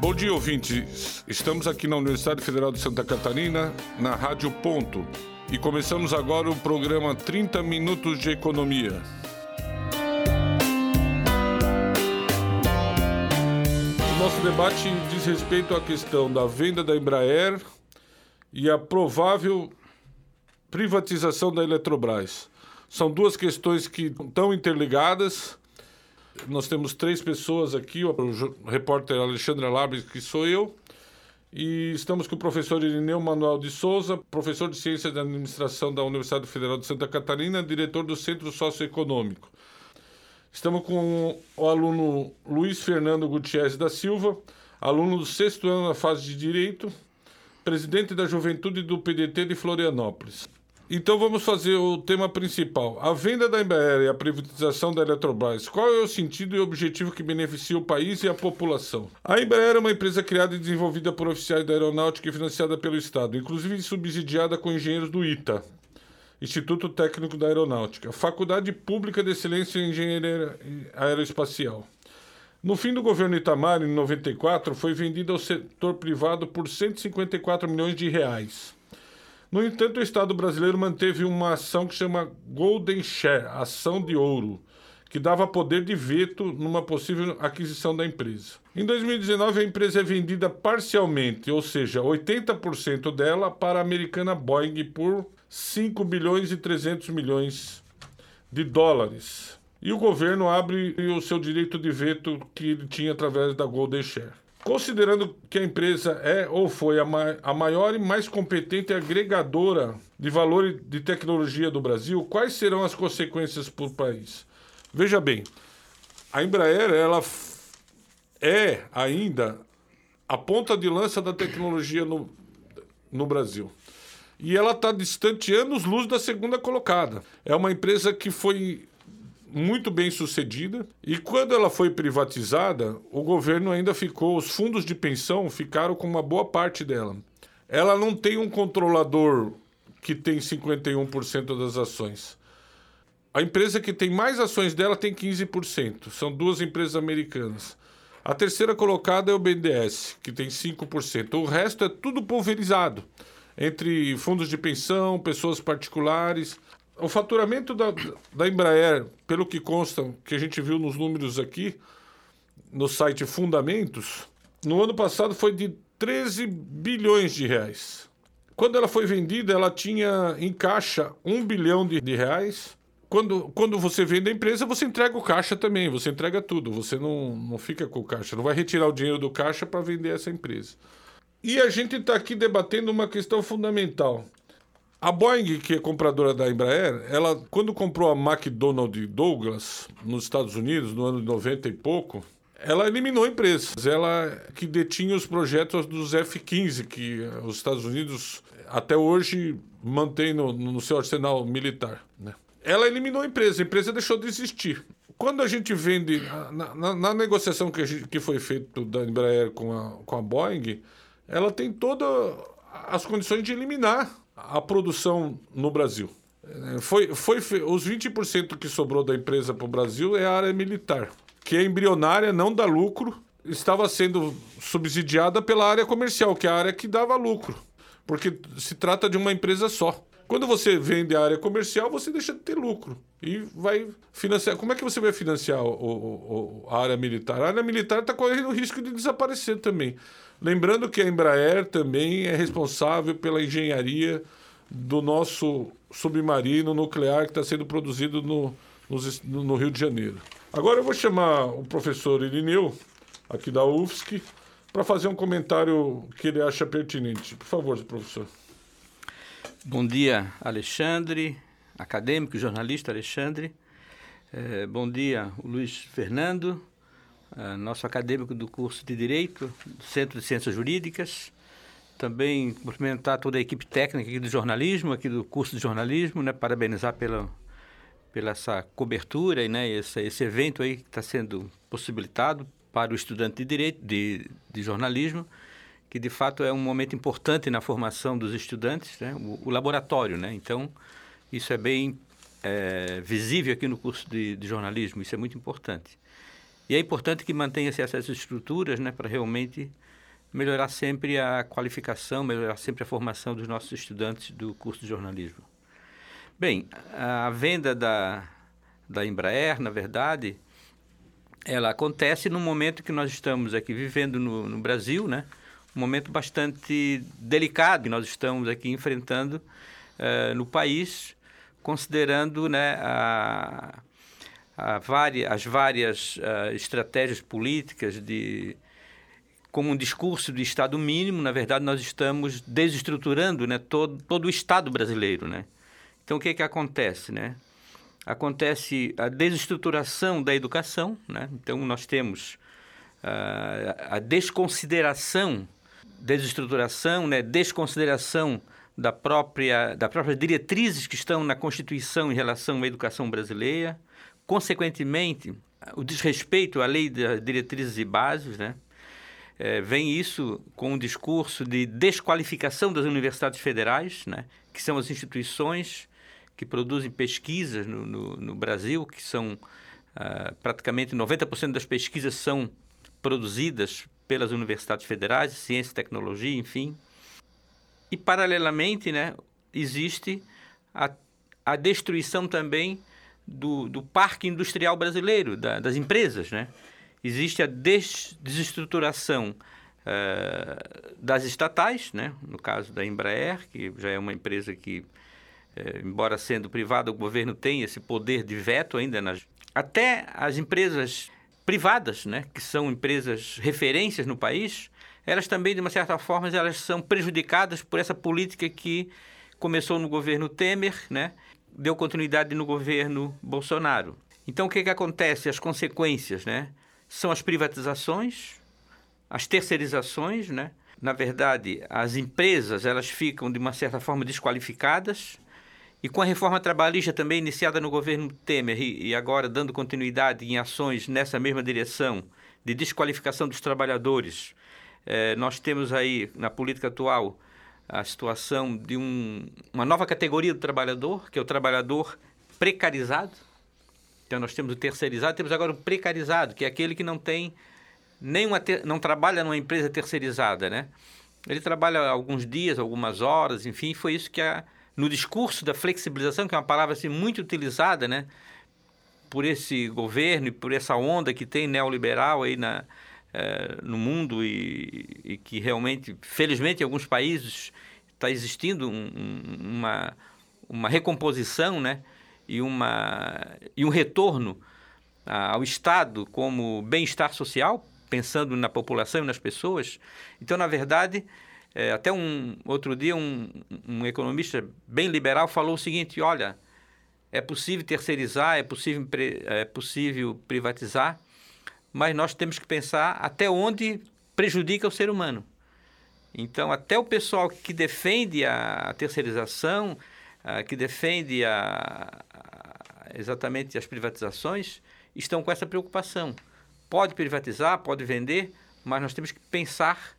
Bom dia, ouvintes. Estamos aqui na Universidade Federal de Santa Catarina, na Rádio Ponto, e começamos agora o programa 30 Minutos de Economia. O nosso debate diz respeito à questão da venda da Embraer e a provável privatização da Eletrobras. São duas questões que estão interligadas nós temos três pessoas aqui, o repórter Alexandre Labres, que sou eu, e estamos com o professor Irineu Manuel de Souza, professor de Ciência da Administração da Universidade Federal de Santa Catarina, diretor do Centro Socioeconômico. Estamos com o aluno Luiz Fernando Gutierrez da Silva, aluno do sexto ano na fase de Direito, presidente da Juventude do PDT de Florianópolis. Então vamos fazer o tema principal. A venda da Embraer e a privatização da Eletrobras. Qual é o sentido e objetivo que beneficia o país e a população? A Embraer é uma empresa criada e desenvolvida por oficiais da aeronáutica e financiada pelo Estado, inclusive subsidiada com engenheiros do ITA, Instituto Técnico da Aeronáutica, Faculdade Pública de Excelência em Engenharia Aeroespacial. No fim do governo Itamar, em 94, foi vendida ao setor privado por 154 milhões de reais. No entanto, o Estado brasileiro manteve uma ação que chama Golden Share, ação de ouro, que dava poder de veto numa possível aquisição da empresa. Em 2019, a empresa é vendida parcialmente, ou seja, 80% dela para a americana Boeing por 5 bilhões e 300 milhões de dólares. E o governo abre o seu direito de veto que ele tinha através da Golden Share. Considerando que a empresa é ou foi a, ma a maior e mais competente agregadora de valor de tecnologia do Brasil, quais serão as consequências para o país? Veja bem, a Embraer ela é ainda a ponta de lança da tecnologia no, no Brasil. E ela está distante anos-luz da segunda colocada. É uma empresa que foi muito bem sucedida. E quando ela foi privatizada, o governo ainda ficou, os fundos de pensão ficaram com uma boa parte dela. Ela não tem um controlador que tem 51% das ações. A empresa que tem mais ações dela tem 15%. São duas empresas americanas. A terceira colocada é o BNDES, que tem 5%. O resto é tudo pulverizado entre fundos de pensão, pessoas particulares o faturamento da, da Embraer, pelo que consta, que a gente viu nos números aqui, no site Fundamentos, no ano passado foi de 13 bilhões de reais. Quando ela foi vendida, ela tinha em caixa 1 bilhão de, de reais. Quando, quando você vende a empresa, você entrega o caixa também, você entrega tudo, você não, não fica com o caixa, não vai retirar o dinheiro do caixa para vender essa empresa. E a gente está aqui debatendo uma questão fundamental. A Boeing, que é compradora da Embraer, ela quando comprou a McDonnell Douglas nos Estados Unidos no ano de 90 e pouco, ela eliminou empresas. Ela que detinha os projetos dos F-15 que os Estados Unidos até hoje mantém no, no seu arsenal militar. Né? Ela eliminou a empresa, a empresa deixou de existir. Quando a gente vende, na, na, na negociação que, gente, que foi feita da Embraer com a, com a Boeing, ela tem todas as condições de eliminar a produção no Brasil. É, foi, foi os 20% que sobrou da empresa para o Brasil é a área militar, que é embrionária, não dá lucro, estava sendo subsidiada pela área comercial, que é a área que dava lucro, porque se trata de uma empresa só. Quando você vende a área comercial, você deixa de ter lucro e vai financiar. Como é que você vai financiar o, o, o a área militar? A área militar está correndo o risco de desaparecer também. Lembrando que a Embraer também é responsável pela engenharia do nosso submarino nuclear que está sendo produzido no, no, no, Rio de Janeiro. Agora eu vou chamar o professor Irineu, aqui da UFSC, para fazer um comentário que ele acha pertinente. Por favor, professor. Bom dia, Alexandre, acadêmico, jornalista Alexandre. É, bom dia, Luiz Fernando, é, nosso acadêmico do curso de Direito, do Centro de Ciências Jurídicas. Também cumprimentar toda a equipe técnica aqui do jornalismo, aqui do curso de jornalismo, né? parabenizar pela, pela essa cobertura e né? esse, esse evento aí que está sendo possibilitado para o estudante de direito, de, de jornalismo, que de fato é um momento importante na formação dos estudantes, né? o, o laboratório. Né? Então, isso é bem é, visível aqui no curso de, de jornalismo, isso é muito importante. E é importante que mantenha-se essas estruturas né, para realmente melhorar sempre a qualificação, melhorar sempre a formação dos nossos estudantes do curso de jornalismo. Bem, a venda da, da Embraer, na verdade, ela acontece no momento que nós estamos aqui vivendo no, no Brasil, né? Um momento bastante delicado que nós estamos aqui enfrentando uh, no país, considerando né, a, a várias, as várias uh, estratégias políticas de como um discurso de Estado mínimo, na verdade, nós estamos desestruturando né, todo, todo o Estado brasileiro. Né? Então, o que, que acontece? Né? Acontece a desestruturação da educação, né? então, nós temos uh, a desconsideração, desestruturação, né, desconsideração da própria, da próprias diretrizes que estão na Constituição em relação à educação brasileira, consequentemente, o desrespeito à lei das diretrizes e bases, né? É, vem isso com um discurso de desqualificação das universidades federais, né? que são as instituições que produzem pesquisas no, no, no Brasil, que são uh, praticamente 90% das pesquisas são produzidas pelas universidades federais, ciência e tecnologia, enfim. E, paralelamente, né, existe a, a destruição também do, do parque industrial brasileiro, da, das empresas, né? Existe a des, desestruturação uh, das estatais, né? No caso da Embraer, que já é uma empresa que, uh, embora sendo privada, o governo tem esse poder de veto ainda nas... Até as empresas privadas, né? Que são empresas referências no país, elas também, de uma certa forma, elas são prejudicadas por essa política que começou no governo Temer, né? deu continuidade no governo Bolsonaro. Então, o que, que acontece? As consequências, né? São as privatizações, as terceirizações, né? Na verdade, as empresas, elas ficam, de uma certa forma, desqualificadas. E com a reforma trabalhista também iniciada no governo Temer e, agora dando continuidade em ações nessa mesma direção de desqualificação dos trabalhadores, eh, nós temos aí, na política atual, a situação de um, uma nova categoria do trabalhador, que é o trabalhador precarizado. Então nós temos o terceirizado, temos agora o precarizado, que é aquele que não tem nenhuma ter, não trabalha numa empresa terceirizada, né? Ele trabalha alguns dias, algumas horas, enfim, foi isso que a, no discurso da flexibilização, que é uma palavra assim muito utilizada, né, por esse governo e por essa onda que tem neoliberal aí na é, no mundo e, e, que realmente, felizmente, em alguns países está existindo um, uma, uma recomposição né? e, uma, e um retorno ao Estado como bem-estar social, pensando na população e nas pessoas. Então, na verdade, é, até um outro dia um, um economista bem liberal falou o seguinte: olha, é possível terceirizar, é possível, é possível privatizar, mas nós temos que pensar até onde prejudica o ser humano. Então, até o pessoal que defende a terceirização, que defende a, exatamente as privatizações, estão com essa preocupação. Pode privatizar, pode vender, mas nós temos que pensar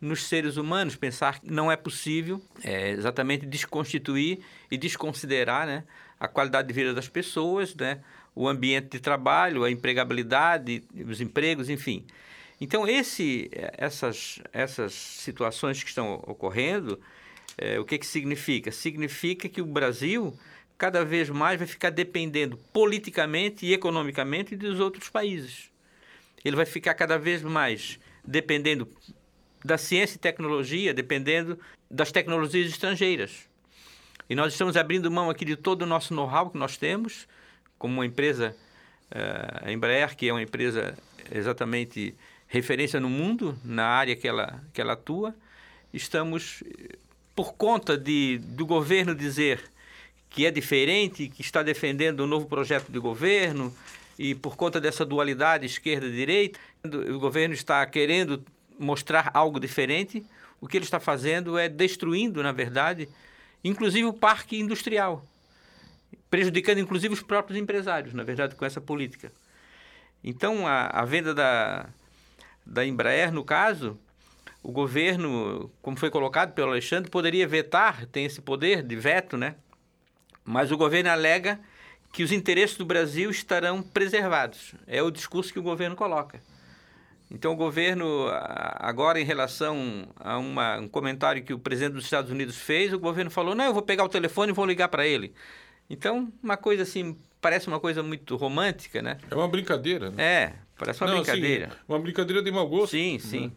nos seres humanos, pensar que não é possível é, exatamente desconstituir e desconsiderar né, a qualidade de vida das pessoas, né, o ambiente de trabalho, a empregabilidade, os empregos, enfim. Então, esse, essas, essas situações que estão ocorrendo, é, o que, que significa? Significa que o Brasil cada vez mais vai ficar dependendo politicamente e economicamente dos outros países. Ele vai ficar cada vez mais dependendo da ciência e tecnologia, dependendo das tecnologias estrangeiras. E nós estamos abrindo mão aqui de todo o nosso know-how que nós temos, como uma empresa, uh, a Embraer, que é uma empresa exatamente referência no mundo, na área que ela, que ela atua, estamos, por conta de, do governo dizer que é diferente, que está defendendo um novo projeto de governo, e por conta dessa dualidade esquerda-direita, o governo está querendo mostrar algo diferente, o que ele está fazendo é destruindo, na verdade, inclusive o parque industrial prejudicando inclusive os próprios empresários, na verdade, com essa política. Então, a, a venda da, da Embraer, no caso, o governo, como foi colocado pelo Alexandre, poderia vetar, tem esse poder de veto, né? Mas o governo alega que os interesses do Brasil estarão preservados. É o discurso que o governo coloca. Então, o governo, agora em relação a uma, um comentário que o presidente dos Estados Unidos fez, o governo falou: não, eu vou pegar o telefone e vou ligar para ele. Então, uma coisa assim, parece uma coisa muito romântica, né? É uma brincadeira, né? É, parece uma não, assim, brincadeira. Assim, uma brincadeira de mau gosto. Sim, sim.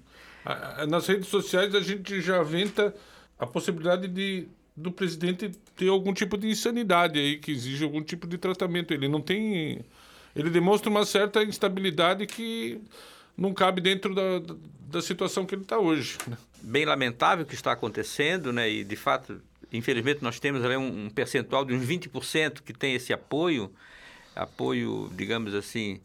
Né? Nas redes sociais a gente já aventa a possibilidade de do presidente ter algum tipo de insanidade aí que exige algum tipo de tratamento. Ele não tem ele demonstra uma certa instabilidade que não cabe dentro da, da situação que ele está hoje. Né? Bem lamentável o que está acontecendo, né? E de fato, infelizmente, nós temos ali um, um percentual de uns 20% que tem esse apoio, apoio, digamos assim,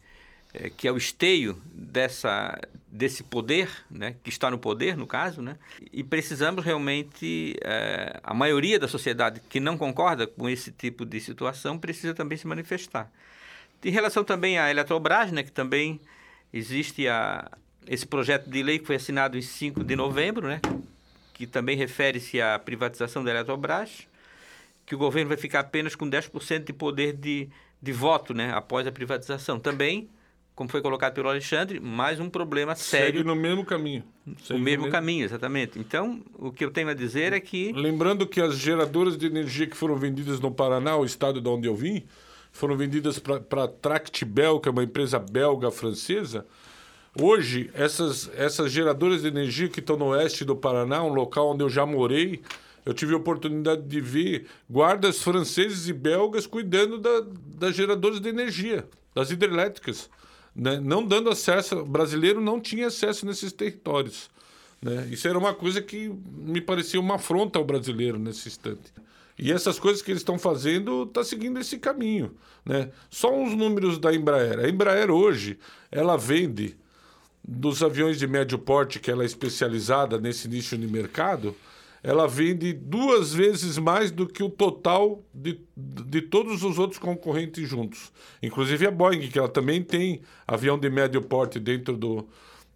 é, que é o esteio dessa, desse poder, né, que está no poder, no caso, né, e precisamos realmente, é, a maioria da sociedade que não concorda com esse tipo de situação precisa também se manifestar. Em relação também à Eletrobras, né, que também existe a, esse projeto de lei que foi assinado em 5 de novembro, né, que também refere-se à privatização da Eletrobras, que o governo vai ficar apenas com 10% de poder de, de voto né, após a privatização. Também, como foi colocado pelo Alexandre, mais um problema sério. Segue no mesmo caminho. Segue o mesmo, mesmo caminho, exatamente. Então, o que eu tenho a dizer é que... Lembrando que as geradoras de energia que foram vendidas no Paraná, o estado de onde eu vim, foram vendidas para a Tractbel, que é uma empresa belga-francesa. Hoje, essas, essas geradoras de energia que estão no oeste do Paraná, um local onde eu já morei, eu tive a oportunidade de ver guardas franceses e belgas cuidando da, das geradoras de energia, das hidrelétricas, né? não dando acesso. O brasileiro não tinha acesso nesses territórios. Né? Isso era uma coisa que me parecia uma afronta ao brasileiro nesse instante. E essas coisas que eles estão fazendo está seguindo esse caminho. Né? Só uns números da Embraer. A Embraer hoje, ela vende dos aviões de médio porte, que ela é especializada nesse nicho de mercado, ela vende duas vezes mais do que o total de, de todos os outros concorrentes juntos. Inclusive a Boeing, que ela também tem avião de médio porte dentro do,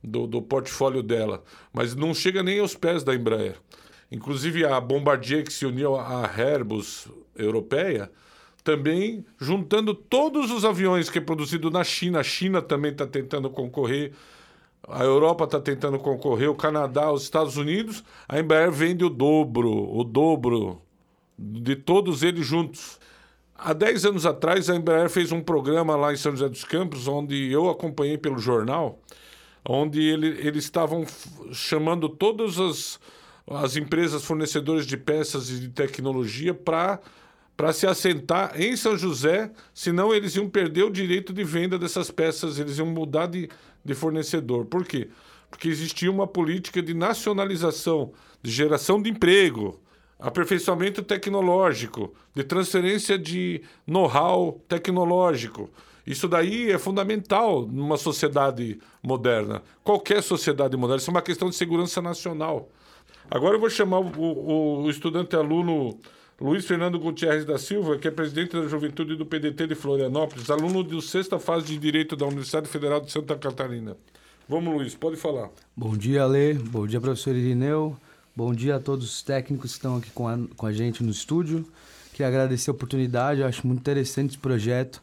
do, do portfólio dela. Mas não chega nem aos pés da Embraer. Inclusive a Bombardier que se uniu à Airbus europeia, também juntando todos os aviões que é produzido na China. A China também está tentando concorrer, a Europa está tentando concorrer, o Canadá, os Estados Unidos. A Embraer vende o dobro, o dobro de todos eles juntos. Há 10 anos atrás, a Embraer fez um programa lá em São José dos Campos, onde eu acompanhei pelo jornal, onde ele, eles estavam chamando todas as as empresas fornecedoras de peças e de tecnologia para para se assentar em São José, senão eles iam perder o direito de venda dessas peças, eles iam mudar de, de fornecedor. Por quê? Porque existia uma política de nacionalização, de geração de emprego, aperfeiçoamento tecnológico, de transferência de know-how tecnológico. Isso daí é fundamental numa sociedade moderna, qualquer sociedade moderna. Isso é uma questão de segurança nacional. Agora eu vou chamar o, o, estudante aluno Luiz Fernando Gutierrez da Silva, que é presidente da Juventude do PDT de Florianópolis, aluno de sexta fase de Direito da Universidade Federal de Santa Catarina. Vamos, Luiz, pode falar. Bom dia, Alê. Bom dia, professor Irineu. Bom dia a todos os técnicos que estão aqui com a, com a gente no estúdio. Queria agradecer a oportunidade, eu acho muito interessante esse projeto.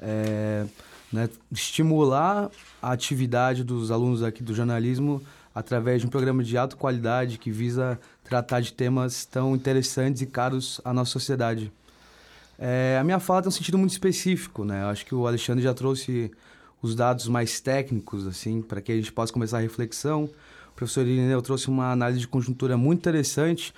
É, né, estimular a atividade dos alunos aqui do jornalismo através de um programa de alta qualidade que visa tratar de temas tão interessantes e caros à nossa sociedade. É, a minha fala tem um sentido muito específico, né? Eu acho que o Alexandre já trouxe os dados mais técnicos, assim, para que a gente possa começar a reflexão. O professor Irineu trouxe uma análise de conjuntura muito interessante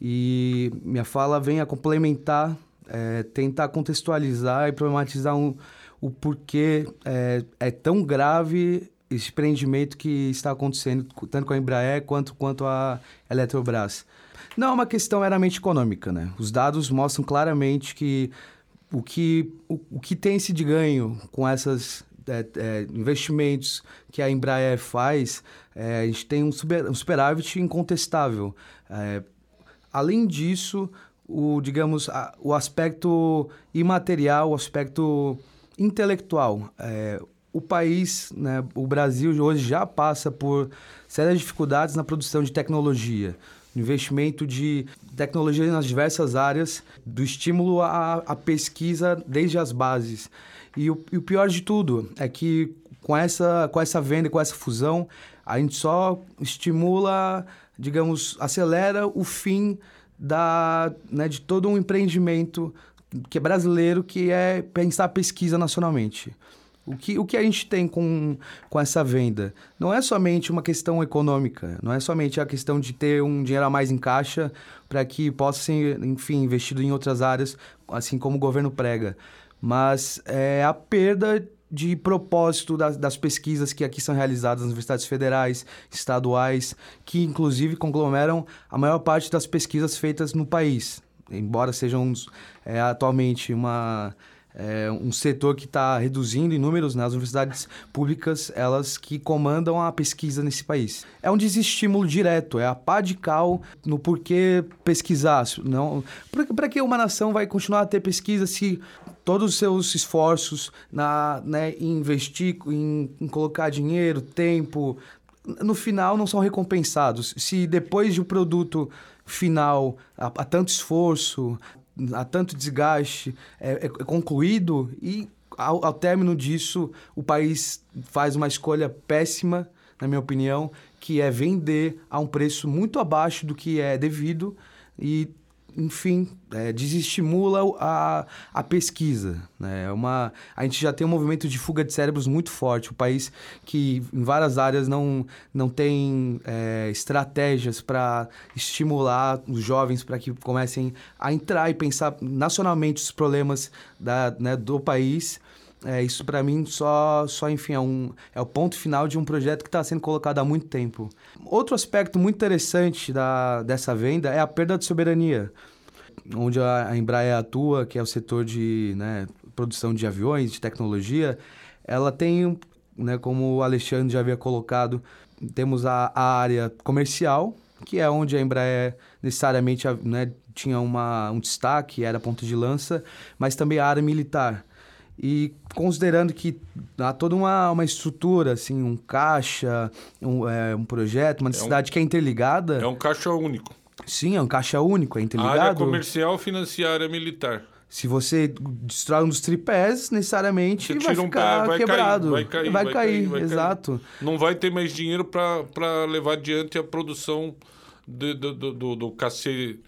e minha fala vem a complementar, é, tentar contextualizar e problematizar um, o porquê é, é tão grave empreendimento que está acontecendo tanto com a Embraer quanto, quanto a Eletrobras. Não é uma questão meramente econômica, né? Os dados mostram claramente que o que, o, o que tem se de ganho com esses é, é, investimentos que a Embraer faz, é, a gente tem um, super, um superávit incontestável. É, além disso, o, digamos, a, o aspecto imaterial, o aspecto intelectual. O país, né, o Brasil hoje já passa por sérias dificuldades na produção de tecnologia, no investimento de tecnologia nas diversas áreas, do estímulo à, à pesquisa desde as bases. E o, e o, pior de tudo é que com essa, com essa venda, com essa fusão, a gente só estimula, digamos, acelera o fim da, né, de todo um empreendimento que é brasileiro, que é pensar pesquisa nacionalmente. O que, o que a gente tem com, com essa venda? Não é somente uma questão econômica, não é somente a questão de ter um dinheiro a mais em caixa para que possa ser, enfim, investido em outras áreas, assim como o governo prega. Mas é a perda de propósito das, das, pesquisas que aqui são realizadas nas universidades federais, estaduais, que inclusive conglomeram a maior parte das pesquisas feitas no país. Embora sejam é, atualmente uma é um setor que está reduzindo em números, né? As universidades públicas, elas que comandam a pesquisa nesse país. É um desestímulo direto, é a pá de cal no porquê pesquisar. Não, para que uma nação vai continuar a ter pesquisa se todos os seus esforços na, né, em investir, em, em colocar dinheiro, tempo, no final não são recompensados. Se depois de um produto final, há, tanto esforço, há tanto desgaste, é, é concluído e ao, ao término disso o país faz uma escolha péssima, na minha opinião, que é vender a um preço muito abaixo do que é devido e enfim, é, desestimula a, a pesquisa. Né? É uma, a gente já tem um movimento de fuga de cérebros muito forte. O país que em várias áreas não, não tem é, estratégias para estimular os jovens para que comecem a entrar e pensar nacionalmente os problemas da, né, do país. É, isso para mim só, só enfim, é, um, é o ponto final de um projeto que está sendo colocado há muito tempo. Outro aspecto muito interessante da, dessa venda é a perda de soberania, onde a, Embraer atua, que é o setor de né, produção de aviões, de tecnologia, ela tem, né, como o Alexandre já havia colocado, temos a, a área comercial, que é onde a Embraer necessariamente né, tinha uma, um destaque, era ponto de lança, mas também a área militar e considerando que há toda uma, uma estrutura, assim, um caixa, um, é, um projeto, uma necessidade é um, que é interligada. É um caixa único. Sim, é um caixa único, é interligado. A área comercial, financiária, militar. Se você destrói um dos tripés, necessariamente vai ficar um vai quebrado. Cair, vai cair, vai, vai cair, vai exato. Cair. Não vai ter mais dinheiro para levar adiante a produção do, do, do, do KC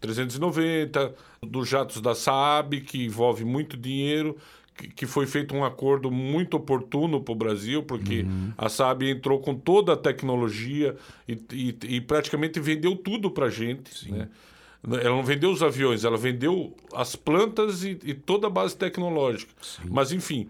390, dos jatos da Saab, que envolve muito dinheiro que foi feito um acordo muito oportuno para o Brasil, porque uhum. a Saab entrou com toda a tecnologia e, e, e praticamente vendeu tudo para a gente. Né? Ela não vendeu os aviões, ela vendeu as plantas e, e toda a base tecnológica. Sim. Mas, enfim,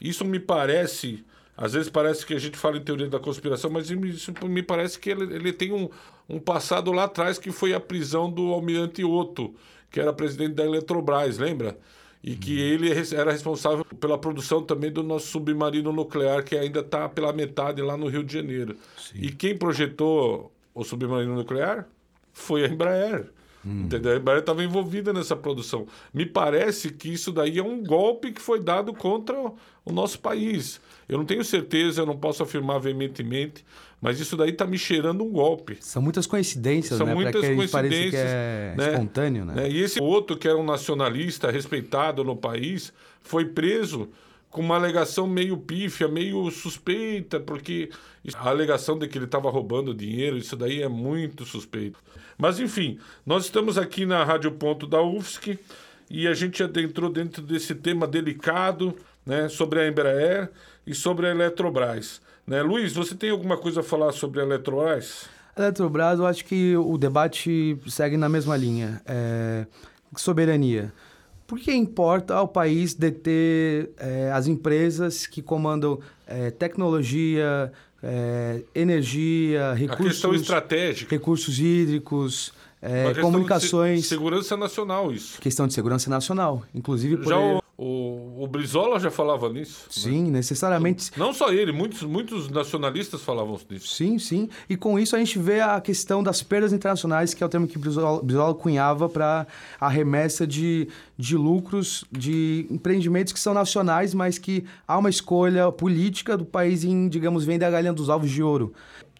isso me parece. Às vezes parece que a gente fala em teoria da conspiração, mas isso me parece que ele, ele tem um, um passado lá atrás que foi a prisão do almirante Otto, que era presidente da Eletrobras, lembra? E que ele era responsável pela produção também do nosso submarino nuclear, que ainda está pela metade lá no Rio de Janeiro. Sim. E quem projetou o submarino nuclear foi a Embraer. Hum. Entendeu? A Embraer estava envolvida nessa produção. Me parece que isso daí é um golpe que foi dado contra o nosso país. Eu não tenho certeza, eu não posso afirmar veementemente, mas isso daí está me cheirando um golpe. São muitas coincidências, São né? muitas que coincidências. Que é né? espontâneo, né? E esse outro, que era um nacionalista respeitado no país, foi preso com uma alegação meio pífia, meio suspeita, porque a alegação de que ele estava roubando dinheiro, isso daí é muito suspeito. Mas enfim, nós estamos aqui na Rádio Ponto da UFSC e a gente adentrou dentro desse tema delicado, né, sobre a Embraer e sobre a Eletrobras. Né? Luiz, você tem alguma coisa a falar sobre a Eletrobras? A Eletrobras, eu acho que o debate segue na mesma linha. É... Soberania. Por que importa ao país deter é, as empresas que comandam é, tecnologia, é, energia, recursos... A questão estratégica. Recursos hídricos, é, comunicações... De segurança nacional, isso. Questão de segurança nacional. Inclusive... Já o, o, o Brizola já falava nisso. Né? Sim, né? necessariamente. Não só ele, muitos, muitos nacionalistas falavam nisso. Sim, sim. E com isso a gente vê a questão das perdas internacionais, que é o termo que Brizola, Brizola cunhava para a remessa de, de lucros de empreendimentos que são nacionais, mas que há uma escolha política do país em, digamos, vender a galinha dos ovos de ouro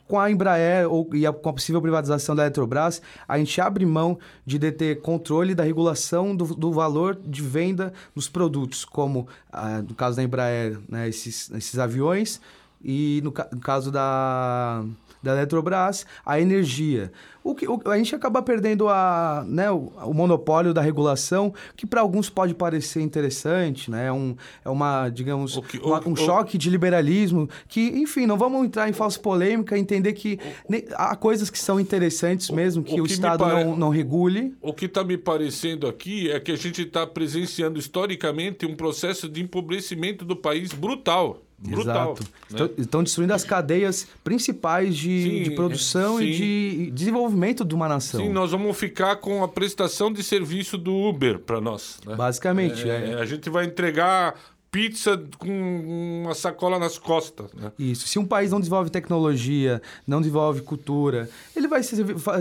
com a Embraer ou, e a, com a possível privatização da Eletrobras, a gente abre mão de deter controle da regulação do, do valor de venda dos produtos, como ah, no caso da Embraer, né, esses, esses aviões, e no, no caso da, da Eletrobras, a energia. O que, o, a gente acaba perdendo a, né, o, o monopólio da regulação, que para alguns pode parecer interessante, né? É, um, é uma, digamos, que, uma, um choque de liberalismo que, enfim, não vamos entrar em falsa polêmica, entender que ne, há coisas que são interessantes mesmo, que o, que Estado pare... não, não regule. O que está me parecendo aqui é que a gente está presenciando historicamente um processo de empobrecimento do país brutal. Brutal, Exato. Né? Estão destruindo as cadeias principais de, sim, de produção sim. e de desenvolvimento de uma nação. Sim, nós vamos ficar com a prestação de serviço do Uber para nós. Né? Basicamente. É, é. A gente vai entregar pizza com uma sacola nas costas. Né? Isso. Se um país não desenvolve tecnologia, não desenvolve cultura, ele vai se,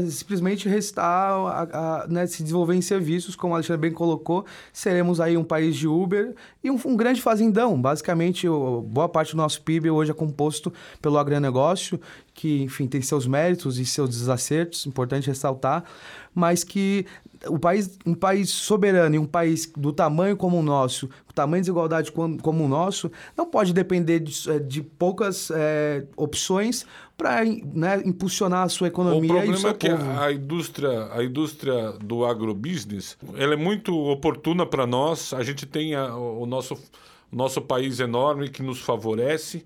simplesmente restar a, a né, se desenvolver em serviços, como o Alexandre bem colocou. Seremos aí um país de Uber e um, um grande fazendão. Basicamente, boa parte do nosso PIB hoje é composto pelo agronegócio, que, enfim, tem seus méritos e seus desacertos, importante ressaltar, mas que o país, um país soberano e um país do tamanho como o nosso, o tamanho de desigualdade como, como o nosso, não pode depender de, é, de poucas é, opções para né, impulsionar a sua economia. O problema é que a indústria, a indústria do agrobusiness ela é muito oportuna para nós. A gente tem a, o nosso, nosso país enorme que nos favorece,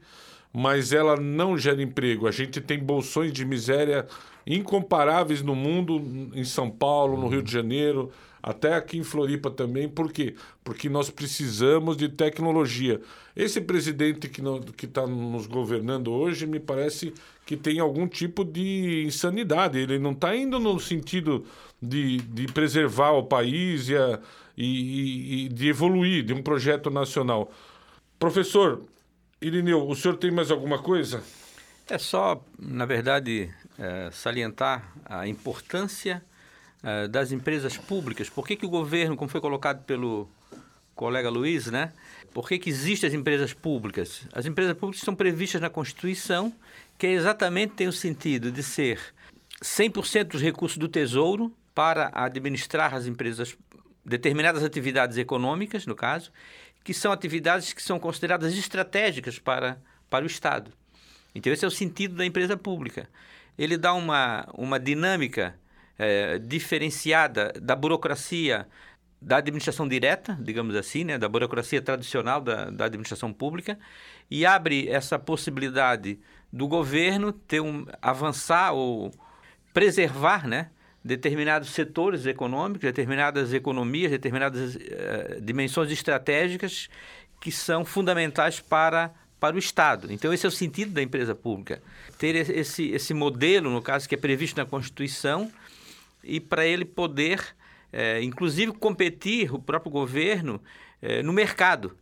mas ela não gera emprego. A gente tem bolsões de miséria incomparáveis no mundo, em São Paulo, no Rio de Janeiro, até aqui em Floripa também. Por quê? Porque nós precisamos de tecnologia. Esse presidente que está nos governando hoje me parece que tem algum tipo de insanidade. Ele não está indo no sentido de, de preservar o país e, a, e, e de evoluir de um projeto nacional. Professor Irineu, o senhor tem mais alguma coisa? É só, na verdade, é, salientar a importância é, das empresas públicas. Por que, que o governo, como foi colocado pelo colega Luiz, né? Por que, que existem as empresas públicas? As empresas públicas estão previstas na Constituição, que exatamente tem o sentido de ser 100% dos recursos do Tesouro para administrar as empresas, determinadas atividades econômicas, no caso, que são atividades que são consideradas estratégicas para, para o Estado. Então, esse é o sentido da empresa pública ele dá uma, uma dinâmica é, diferenciada da burocracia da administração direta, digamos assim, né, da burocracia tradicional da, da administração pública, e abre essa possibilidade do governo ter um, avançar ou preservar né, determinados setores econômicos, determinadas economias, determinadas uh, dimensões estratégicas que são fundamentais para para o Estado. Então, esse é o sentido da empresa pública. Ter esse, esse modelo, no caso, que é previsto na Constituição, e para ele poder, é, inclusive, competir, o próprio governo, é, no mercado,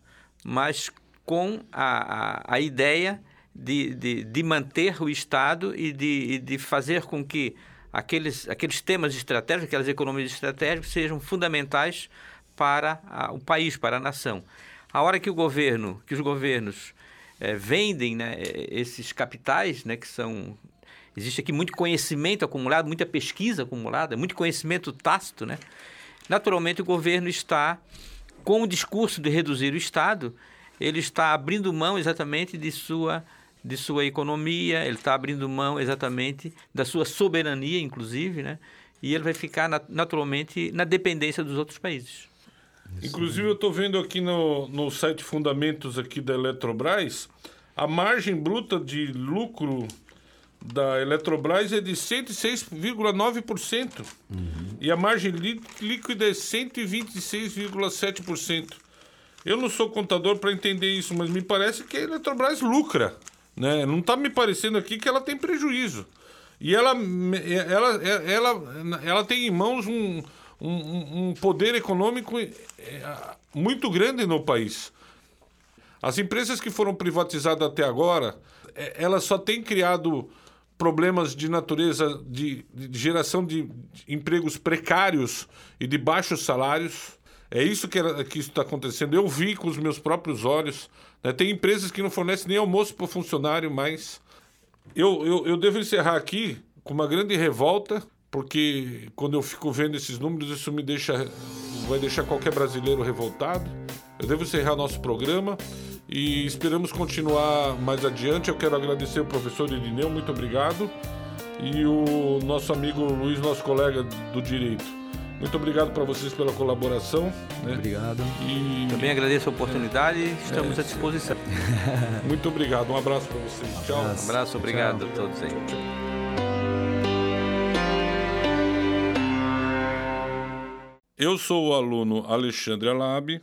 mas com a, a, a ideia de, de, de, manter o Estado e de, de fazer com que aqueles, aqueles temas estratégicos, aquelas economias estratégicas sejam fundamentais para a, o país, para a nação. A hora que o governo, que os governos é, vendem né, esses capitais, né, que são existe aqui muito conhecimento acumulado, muita pesquisa acumulada, muito conhecimento tácito, né? Naturalmente o governo está com o discurso de reduzir o Estado, ele está abrindo mão exatamente de sua de sua economia, ele está abrindo mão exatamente da sua soberania, inclusive, né? E ele vai ficar naturalmente na dependência dos outros países. Inclusive, eu estou vendo aqui no, no site Fundamentos aqui da Eletrobras, a margem bruta de lucro da Eletrobras é de 106,9% uhum. e a margem líquida é 126,7%. Eu não sou contador para entender isso, mas me parece que a Eletrobras lucra. Né? Não está me parecendo aqui que ela tem prejuízo. E ela, ela, ela, ela, tem em mãos um, um, um poder econômico é, muito grande no país. As empresas que foram privatizadas até agora, é, elas só têm criado problemas de natureza de, de geração de, empregos precários e de baixos salários. É isso que, que isso está acontecendo. Eu vi com os meus próprios olhos. Né? Tem empresas que não fornecem nem almoço para o funcionário mais. Eu, eu, eu devo encerrar aqui com uma grande revolta, porque quando eu fico vendo esses números, isso me deixa. vai deixar qualquer brasileiro revoltado. Eu devo encerrar nosso programa e esperamos continuar mais adiante. Eu quero agradecer o professor Irineu, muito obrigado, e o nosso amigo Luiz, nosso colega do direito. Muito obrigado para vocês pela colaboração. Né? Obrigado. E... Também agradeço a oportunidade e estamos é, à disposição. Muito obrigado. Um abraço para vocês. Tchau. Um abraço, obrigado Tchau. a todos aí. Eu sou o aluno Alexandre Alabi.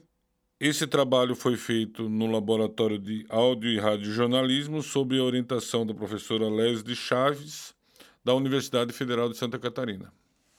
Esse trabalho foi feito no Laboratório de Áudio e Rádio Jornalismo sob a orientação da professora Leslie Chaves, da Universidade Federal de Santa Catarina.